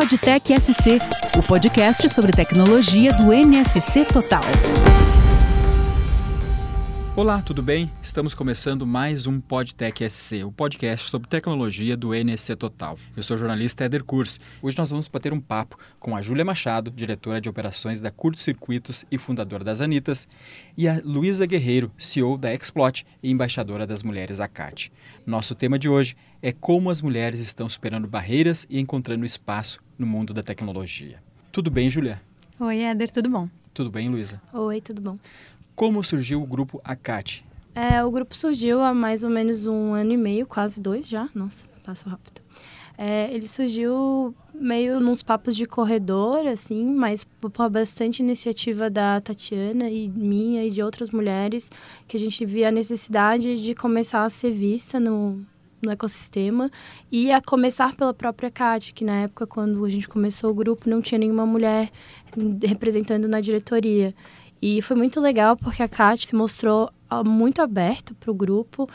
PodTech SC, o podcast sobre tecnologia do NSC Total. Olá, tudo bem? Estamos começando mais um PodTech SC, o podcast sobre tecnologia do NSC Total. Eu sou o jornalista Eder Kurs. Hoje nós vamos bater um papo com a Júlia Machado, diretora de operações da Curto Circuitos e fundadora das Anitas, e a Luísa Guerreiro, CEO da Explot e embaixadora das mulheres ACAT. Nosso tema de hoje é como as mulheres estão superando barreiras e encontrando espaço no mundo da tecnologia. Tudo bem, Júlia? Oi, Eder, tudo bom? Tudo bem, Luísa? Oi, tudo bom. Como surgiu o grupo ACAT? É, o grupo surgiu há mais ou menos um ano e meio, quase dois já. Nossa, passa rápido. É, ele surgiu meio nos papos de corredor, assim, mas por bastante iniciativa da Tatiana e minha e de outras mulheres, que a gente via a necessidade de começar a ser vista no, no ecossistema e a começar pela própria CAT, que na época, quando a gente começou o grupo, não tinha nenhuma mulher representando na diretoria. E foi muito legal porque a CAT se mostrou ah, muito aberta para o grupo.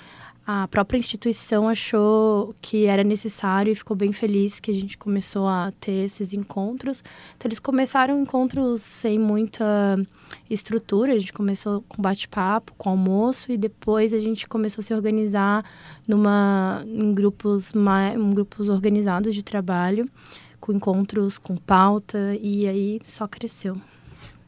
A própria instituição achou que era necessário e ficou bem feliz que a gente começou a ter esses encontros. Então, eles começaram encontros sem muita estrutura. A gente começou com bate-papo, com almoço e depois a gente começou a se organizar numa, em grupos, em grupos organizados de trabalho, com encontros com pauta e aí só cresceu.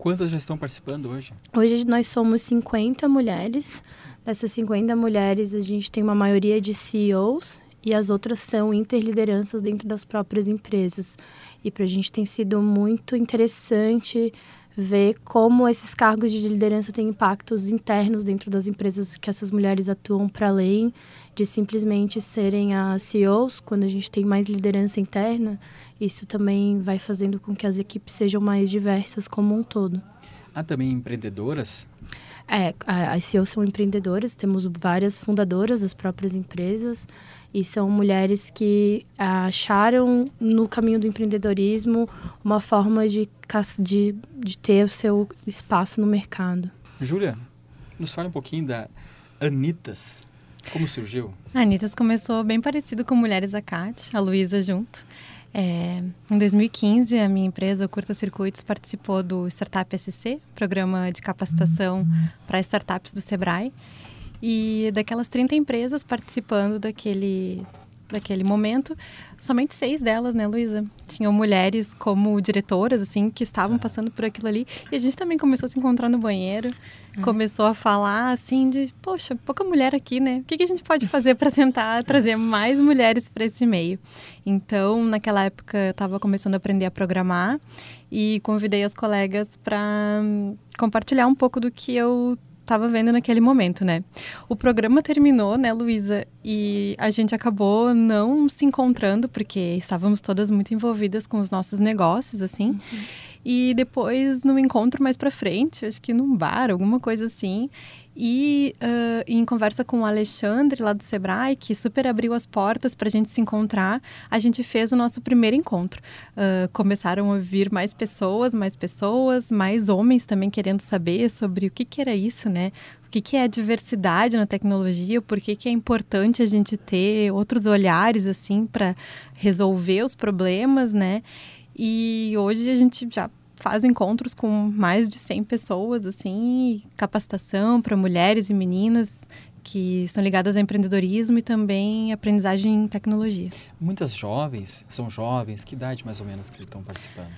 Quantas já estão participando hoje? Hoje nós somos 50 mulheres. Dessas 50 mulheres, a gente tem uma maioria de CEOs e as outras são interlideranças dentro das próprias empresas. E para a gente tem sido muito interessante ver como esses cargos de liderança têm impactos internos dentro das empresas que essas mulheres atuam para além de simplesmente serem as CEOs, quando a gente tem mais liderança interna, isso também vai fazendo com que as equipes sejam mais diversas como um todo. Há também empreendedoras? É, as CEOs são empreendedoras, temos várias fundadoras das próprias empresas e são mulheres que acharam no caminho do empreendedorismo uma forma de, de, de ter o seu espaço no mercado. Júlia, nos fale um pouquinho da Anitas. Como surgiu? A Anitas começou bem parecido com Mulheres Acate, a Luísa junto. É, em 2015, a minha empresa, o Curta Circuitos, participou do Startup SC, programa de capacitação para startups do Sebrae. E daquelas 30 empresas participando daquele, daquele momento, somente seis delas, né, Luísa? Tinham mulheres como diretoras, assim, que estavam passando por aquilo ali. E a gente também começou a se encontrar no banheiro, uhum. começou a falar, assim, de, poxa, pouca mulher aqui, né? O que, que a gente pode fazer para tentar trazer mais mulheres para esse meio? Então, naquela época, eu estava começando a aprender a programar e convidei as colegas para compartilhar um pouco do que eu estava vendo naquele momento, né? O programa terminou, né, Luísa? E a gente acabou não se encontrando, porque estávamos todas muito envolvidas com os nossos negócios, assim. Uhum. E depois, no encontro mais para frente, acho que num bar, alguma coisa assim, e uh, em conversa com o Alexandre, lá do Sebrae, que super abriu as portas para a gente se encontrar, a gente fez o nosso primeiro encontro. Uh, começaram a vir mais pessoas, mais pessoas, mais homens também querendo saber sobre o que, que era isso, né? O que, que é a diversidade na tecnologia, por que, que é importante a gente ter outros olhares, assim, para resolver os problemas, né? E hoje a gente já faz encontros com mais de 100 pessoas, assim, capacitação para mulheres e meninas que estão ligadas ao empreendedorismo e também aprendizagem em tecnologia. Muitas jovens, são jovens, que idade mais ou menos que estão participando?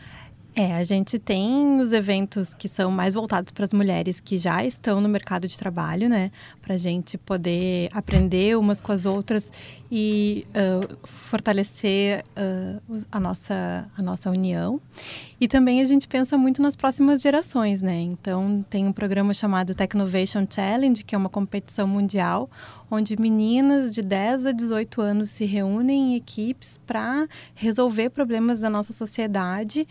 É, a gente tem os eventos que são mais voltados para as mulheres que já estão no mercado de trabalho, né? Para a gente poder aprender umas com as outras e uh, fortalecer uh, a, nossa, a nossa união. E também a gente pensa muito nas próximas gerações, né? Então, tem um programa chamado Technovation Challenge, que é uma competição mundial, onde meninas de 10 a 18 anos se reúnem em equipes para resolver problemas da nossa sociedade,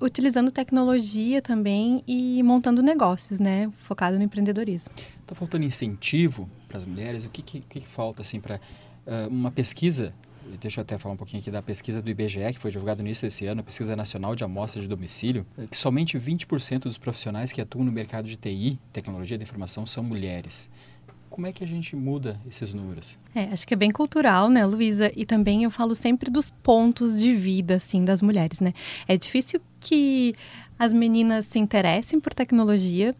utilizando tecnologia também e montando negócios, né? Focado no empreendedorismo. Está faltando incentivo para as mulheres? O que, que, que falta, assim, para uh, uma pesquisa deixa eu até falar um pouquinho aqui da pesquisa do IBGE, que foi divulgada no início desse ano, a Pesquisa Nacional de Amostras de Domicílio, que somente 20% dos profissionais que atuam no mercado de TI, tecnologia da informação, são mulheres. Como é que a gente muda esses números? É, acho que é bem cultural, né, Luísa? E também eu falo sempre dos pontos de vida, assim, das mulheres, né? É difícil que as meninas se interessem por tecnologia,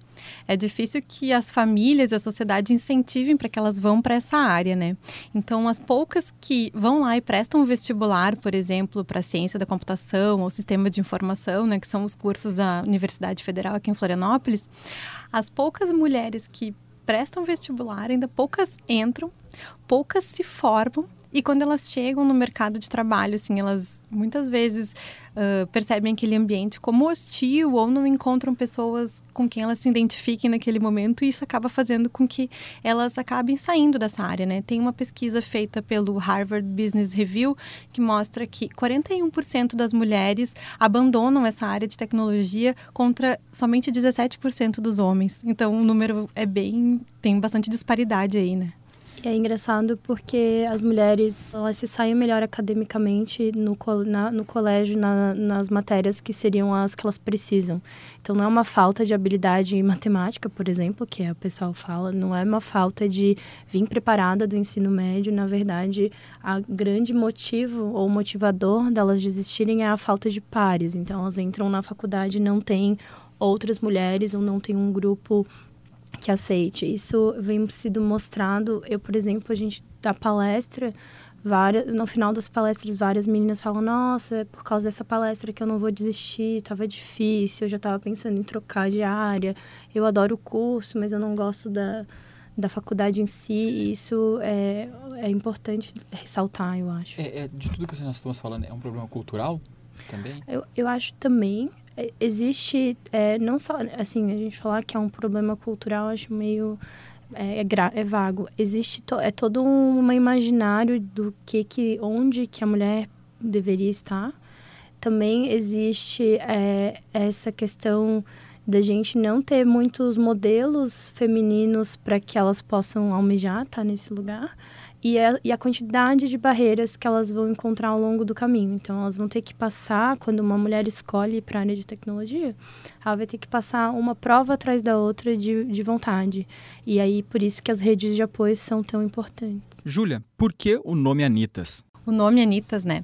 é difícil que as famílias e a sociedade incentivem para que elas vão para essa área, né? Então, as poucas que vão lá e prestam um vestibular, por exemplo, para ciência da computação ou sistema de informação, né, que são os cursos da Universidade Federal aqui em Florianópolis, as poucas mulheres que prestam vestibular, ainda poucas entram, poucas se formam e quando elas chegam no mercado de trabalho, assim, elas muitas vezes uh, percebem aquele ambiente como hostil ou não encontram pessoas com quem elas se identifiquem naquele momento e isso acaba fazendo com que elas acabem saindo dessa área, né? Tem uma pesquisa feita pelo Harvard Business Review que mostra que 41% das mulheres abandonam essa área de tecnologia contra somente 17% dos homens. Então o número é bem tem bastante disparidade aí, né? É engraçado porque as mulheres elas se saem melhor academicamente no, na, no colégio, na, nas matérias que seriam as que elas precisam. Então, não é uma falta de habilidade em matemática, por exemplo, que é, o pessoal fala, não é uma falta de vir preparada do ensino médio. Na verdade, a grande motivo ou motivador delas desistirem é a falta de pares. Então, elas entram na faculdade e não têm outras mulheres ou não tem um grupo que aceite. Isso vem sido mostrado. Eu, por exemplo, a gente dá palestra, várias, no final das palestras, várias meninas falam: Nossa, é por causa dessa palestra que eu não vou desistir, tava difícil, eu já tava pensando em trocar de área. Eu adoro o curso, mas eu não gosto da, da faculdade em si. E isso é, é importante ressaltar, eu acho. É, é, de tudo que nós estamos falando, é um problema cultural também? Eu, eu acho também. É, existe é, não só assim a gente falar que é um problema cultural acho meio é, é, é vago. Existe to, é todo um imaginário do que que onde que a mulher deveria estar. Também existe é, essa questão da gente não ter muitos modelos femininos para que elas possam almejar estar nesse lugar e a, e a quantidade de barreiras que elas vão encontrar ao longo do caminho. Então, elas vão ter que passar, quando uma mulher escolhe para a área de tecnologia, ela vai ter que passar uma prova atrás da outra de, de vontade. E aí, por isso que as redes de apoio são tão importantes. Júlia, por que o nome Anitas? O nome Anitas, né?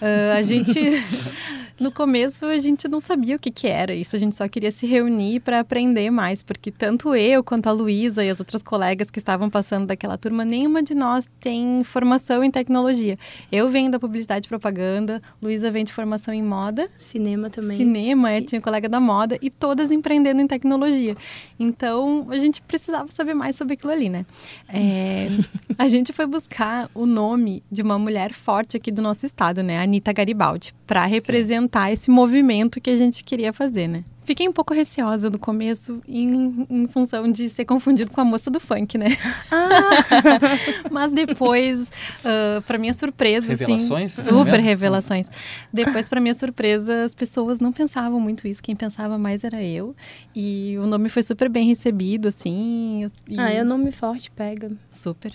Uh, a gente. No começo a gente não sabia o que, que era isso, a gente só queria se reunir para aprender mais, porque tanto eu quanto a Luísa e as outras colegas que estavam passando daquela turma, nenhuma de nós tem formação em tecnologia. Eu venho da publicidade e propaganda, Luísa vem de formação em moda. Cinema também. Cinema, é, tinha colega da moda, e todas empreendendo em tecnologia. Então a gente precisava saber mais sobre aquilo ali, né? É, a gente foi buscar o nome de uma mulher forte aqui do nosso estado, né? Anitta Garibaldi, para representar fomentar esse movimento que a gente queria fazer, né? Fiquei um pouco receosa no começo, em, em função de ser confundido com a moça do funk, né? Ah. Mas depois, uh, para minha surpresa, assim, revelações, assim, super revelações. Depois, para minha surpresa, as pessoas não pensavam muito isso. Quem pensava mais era eu. E o nome foi super bem recebido, assim. E... Ah, é um nome forte, pega. Super.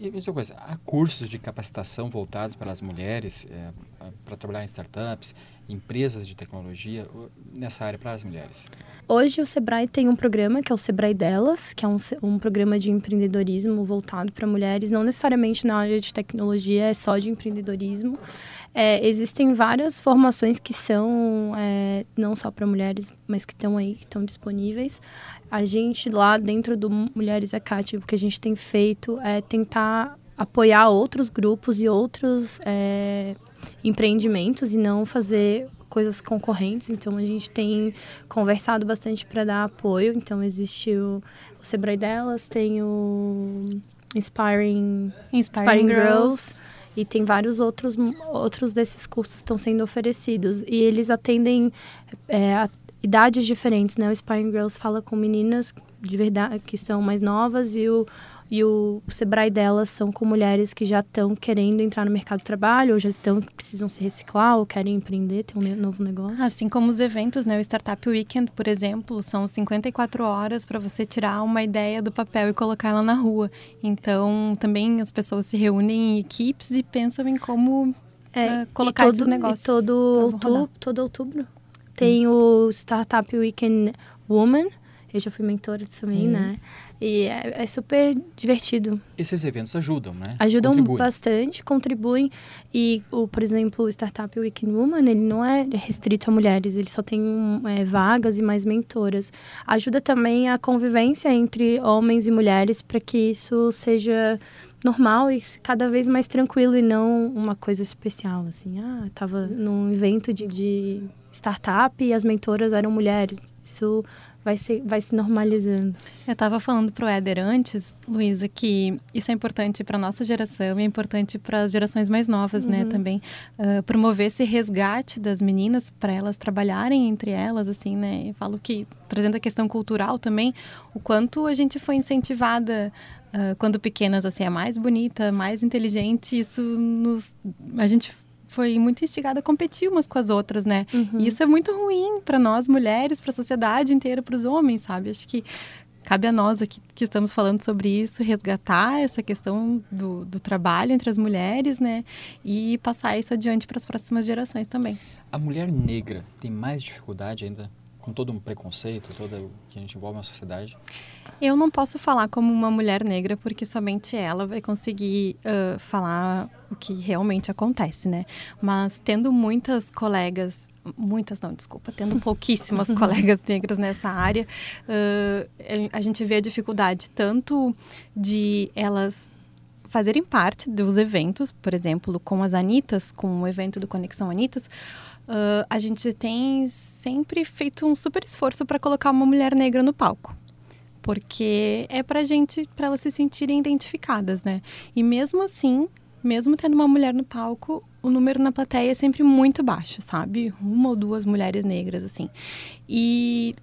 E outra coisa, há cursos de capacitação voltados para as mulheres, é, para trabalhar em startups, empresas de tecnologia, nessa área para as mulheres? Hoje o Sebrae tem um programa que é o Sebrae Delas, que é um, um programa de empreendedorismo voltado para mulheres, não necessariamente na área de tecnologia, é só de empreendedorismo. É, existem várias formações que são é, não só para mulheres, mas que estão aí, que estão disponíveis. A gente lá dentro do Mulheres Acate, o que a gente tem feito é tentar apoiar outros grupos e outros é, empreendimentos e não fazer coisas concorrentes. Então a gente tem conversado bastante para dar apoio. Então existe o, o Sebrae delas, tem o Inspiring, Inspiring, Inspiring Girls. Girls e tem vários outros, outros desses cursos que estão sendo oferecidos. E eles atendem é, a idades diferentes, né? O Spying Girls fala com meninas de verdade que são mais novas e o e o Sebrae delas são com mulheres que já estão querendo entrar no mercado de trabalho, ou já estão precisam se reciclar, ou querem empreender, ter um novo negócio. Assim como os eventos, né? O Startup Weekend, por exemplo, são 54 horas para você tirar uma ideia do papel e colocar ela na rua. Então, também as pessoas se reúnem em equipes e pensam em como é, uh, colocar todo, esses negócios. todo, outubro, todo outubro tem Isso. o Startup Weekend Woman, Eu já fui mentora também, Isso. né? E é, é, super divertido. Esses eventos ajudam, né? Ajudam contribuem. bastante, contribuem. E, o, por exemplo, o Startup Weekend Woman, ele não é restrito a mulheres, ele só tem é, vagas e mais mentoras. Ajuda também a convivência entre homens e mulheres para que isso seja normal e cada vez mais tranquilo e não uma coisa especial, assim. Ah, estava num evento de, de startup e as mentoras eram mulheres. Isso vai se, vai se normalizando. Eu estava falando para o Éder antes, Luísa, que isso é importante para a nossa geração e é importante para as gerações mais novas, né, uhum. né, também. Uh, promover esse resgate das meninas para elas trabalharem entre elas, assim, né. Eu falo que, trazendo a questão cultural também, o quanto a gente foi incentivada Uh, quando pequenas, assim, é mais bonita, mais inteligente, isso nos... A gente foi muito instigada a competir umas com as outras, né? Uhum. E isso é muito ruim para nós mulheres, para a sociedade inteira, para os homens, sabe? Acho que cabe a nós aqui que estamos falando sobre isso resgatar essa questão do, do trabalho entre as mulheres, né? E passar isso adiante para as próximas gerações também. A mulher negra tem mais dificuldade ainda com todo um preconceito, toda que a gente envolve na sociedade? Eu não posso falar como uma mulher negra, porque somente ela vai conseguir uh, falar o que realmente acontece, né? Mas tendo muitas colegas, muitas não, desculpa, tendo pouquíssimas colegas negras nessa área, uh, a gente vê a dificuldade tanto de elas fazerem parte dos eventos, por exemplo, com as Anitas, com o evento do Conexão Anitas, uh, a gente tem sempre feito um super esforço para colocar uma mulher negra no palco. Porque é para gente, para elas se sentirem identificadas, né? E mesmo assim, mesmo tendo uma mulher no palco, o número na plateia é sempre muito baixo, sabe? Uma ou duas mulheres negras, assim. E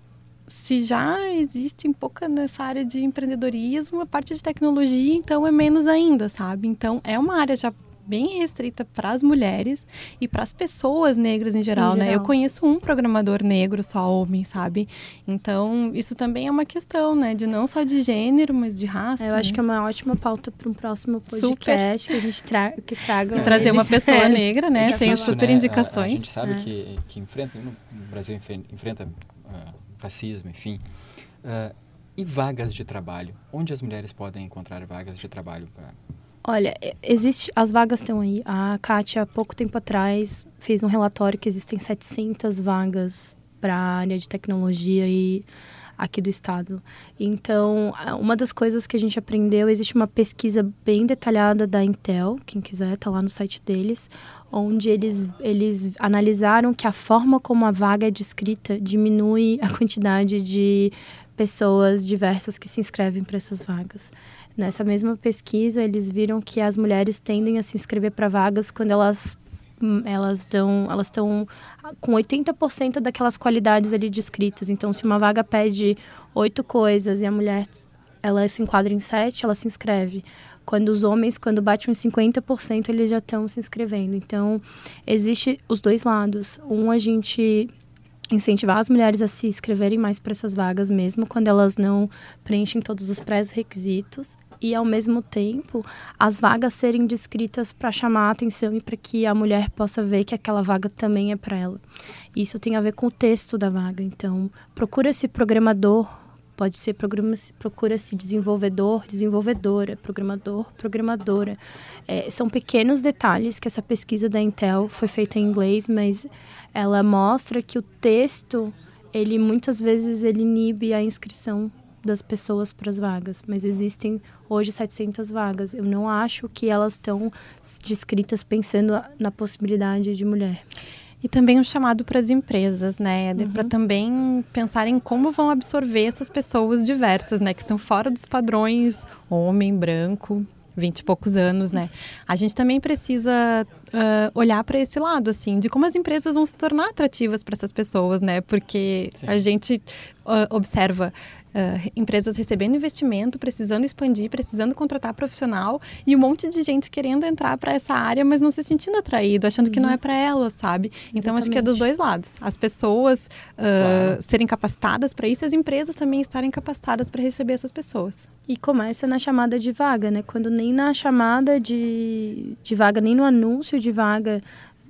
se já existe um pouco nessa área de empreendedorismo, a parte de tecnologia, então, é menos ainda, sabe? Então, é uma área já bem restrita para as mulheres e para as pessoas negras em geral, em geral, né? Eu conheço um programador negro, só homem, sabe? Então, isso também é uma questão, né? De não só de gênero, mas de raça. Eu acho né? que é uma ótima pauta para um próximo podcast super. que a gente tra que traga. trazer uma pessoa é. negra, né? Tem super né? indicações. A, a, gente sabe é. que, que enfrenta, no Brasil enfrenta uh, racismo, enfim. Uh, e vagas de trabalho? Onde as mulheres podem encontrar vagas de trabalho para Olha, existe, as vagas estão aí. A Kátia, há pouco tempo atrás, fez um relatório que existem 700 vagas para a área de tecnologia e aqui do estado. Então, uma das coisas que a gente aprendeu, existe uma pesquisa bem detalhada da Intel, quem quiser tá lá no site deles, onde eles, eles analisaram que a forma como a vaga é descrita diminui a quantidade de pessoas diversas que se inscrevem para essas vagas. Nessa mesma pesquisa, eles viram que as mulheres tendem a se inscrever para vagas quando elas hum, elas dão elas estão com 80% daquelas qualidades ali descritas. Então, se uma vaga pede oito coisas e a mulher ela se enquadra em sete, ela se inscreve. Quando os homens, quando bate uns 50%, eles já estão se inscrevendo. Então, existe os dois lados. Um, a gente incentivar as mulheres a se inscreverem mais para essas vagas, mesmo quando elas não preenchem todos os pré-requisitos e ao mesmo tempo as vagas serem descritas para chamar a atenção e para que a mulher possa ver que aquela vaga também é para ela. Isso tem a ver com o texto da vaga. Então, procura-se programador, pode ser procura-se desenvolvedor, desenvolvedora, programador, programadora. É, são pequenos detalhes que essa pesquisa da Intel foi feita em inglês, mas ela mostra que o texto ele muitas vezes ele inibe a inscrição das pessoas para as vagas, mas existem hoje 700 vagas. Eu não acho que elas estão descritas pensando na possibilidade de mulher. E também um chamado para as empresas, né, uhum. para também pensarem como vão absorver essas pessoas diversas, né, que estão fora dos padrões homem, branco, vinte e poucos anos, né? A gente também precisa uh, olhar para esse lado, assim, de como as empresas vão se tornar atrativas para essas pessoas, né? Porque Sim. a gente uh, observa uh, empresas recebendo investimento, precisando expandir, precisando contratar profissional e um monte de gente querendo entrar para essa área, mas não se sentindo atraído, achando uhum. que não é uhum. para elas, sabe? Então Exatamente. acho que é dos dois lados. As pessoas uh, claro. serem capacitadas para isso, as empresas também estarem capacitadas para receber essas pessoas. E começa na chamada de vaga, né? Quando nem na chamada de, de vaga, nem no anúncio de vaga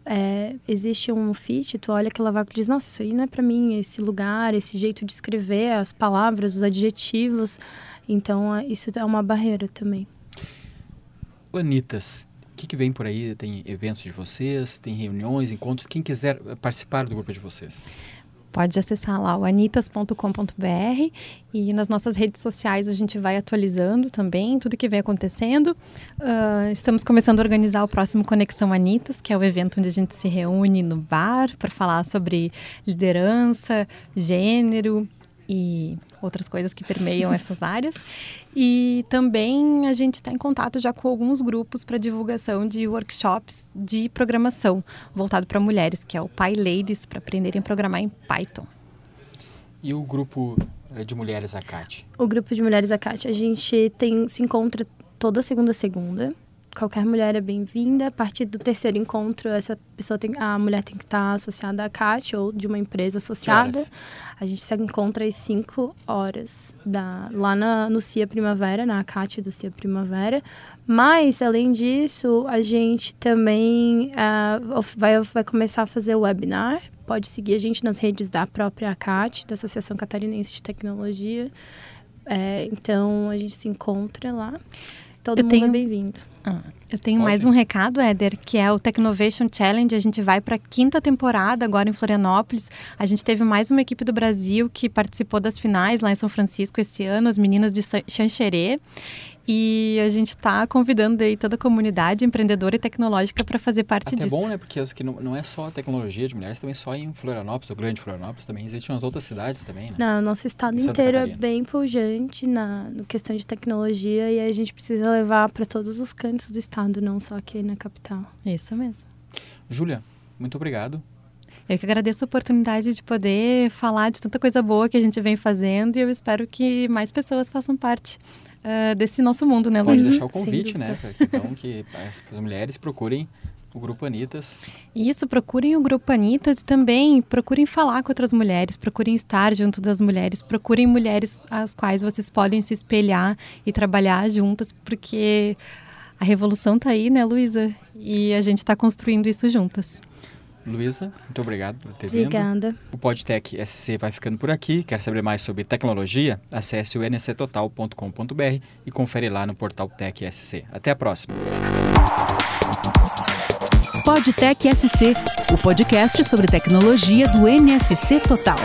é, existe um fit, tu olha aquela vaga e diz, nossa, isso aí não é para mim, esse lugar, esse jeito de escrever, as palavras, os adjetivos. Então, é, isso é uma barreira também. Anitas, o que, que, vem por aí? Tem eventos de vocês, tem reuniões, encontros? Quem quiser participar do grupo de vocês? Pode acessar lá o anitas.com.br e nas nossas redes sociais a gente vai atualizando também tudo que vem acontecendo. Uh, estamos começando a organizar o próximo Conexão Anitas, que é o evento onde a gente se reúne no bar para falar sobre liderança, gênero e outras coisas que permeiam essas áreas. E também a gente está em contato já com alguns grupos para divulgação de workshops de programação voltado para mulheres, que é o Pai Ladies, para aprenderem a programar em Python. E o grupo eh, de mulheres ACAT? O grupo de mulheres ACAT, a gente tem, se encontra toda segunda segunda qualquer mulher é bem-vinda. A partir do terceiro encontro, essa pessoa tem, a mulher tem que estar associada à CAT ou de uma empresa associada. A gente se encontra às 5 horas da, lá na, no CIA Primavera, na CAT do CIA Primavera. Mas, além disso, a gente também uh, vai, vai começar a fazer o webinar. Pode seguir a gente nas redes da própria ACAT, da Associação Catarinense de Tecnologia. É, então, a gente se encontra lá. Todo eu mundo tenho... é bem-vindo. Ah, eu tenho Pode. mais um recado, Éder, que é o Technovation Challenge. A gente vai para a quinta temporada agora em Florianópolis. A gente teve mais uma equipe do Brasil que participou das finais lá em São Francisco esse ano, as meninas de Xanxerê. E a gente está convidando aí toda a comunidade empreendedora e tecnológica para fazer parte Até disso. É bom, né? Porque que não, não é só a tecnologia de mulheres, também só em Florianópolis, o grande Florianópolis, também existem nas outras cidades também, né? Não, nosso estado inteiro é bem pujante na no questão de tecnologia e a gente precisa levar para todos os cantos do estado, não só aqui na capital. Isso mesmo. Júlia, muito obrigado. Eu que agradeço a oportunidade de poder falar de tanta coisa boa que a gente vem fazendo e eu espero que mais pessoas façam parte uh, desse nosso mundo, né, Luiz? Pode deixar o convite, né? Que, então, que as, as mulheres procurem o Grupo Anitas. Isso, procurem o Grupo Anitas e também procurem falar com outras mulheres, procurem estar junto das mulheres, procurem mulheres às quais vocês podem se espelhar e trabalhar juntas, porque a revolução está aí, né, Luísa? E a gente está construindo isso juntas. Luísa, muito obrigado por ter vindo. Obrigada. O Podtech SC vai ficando por aqui. Quer saber mais sobre tecnologia? Acesse o nctotal.com.br e confere lá no portal Tech SC. Até a próxima. Podtech SC, o podcast sobre tecnologia do NSC Total.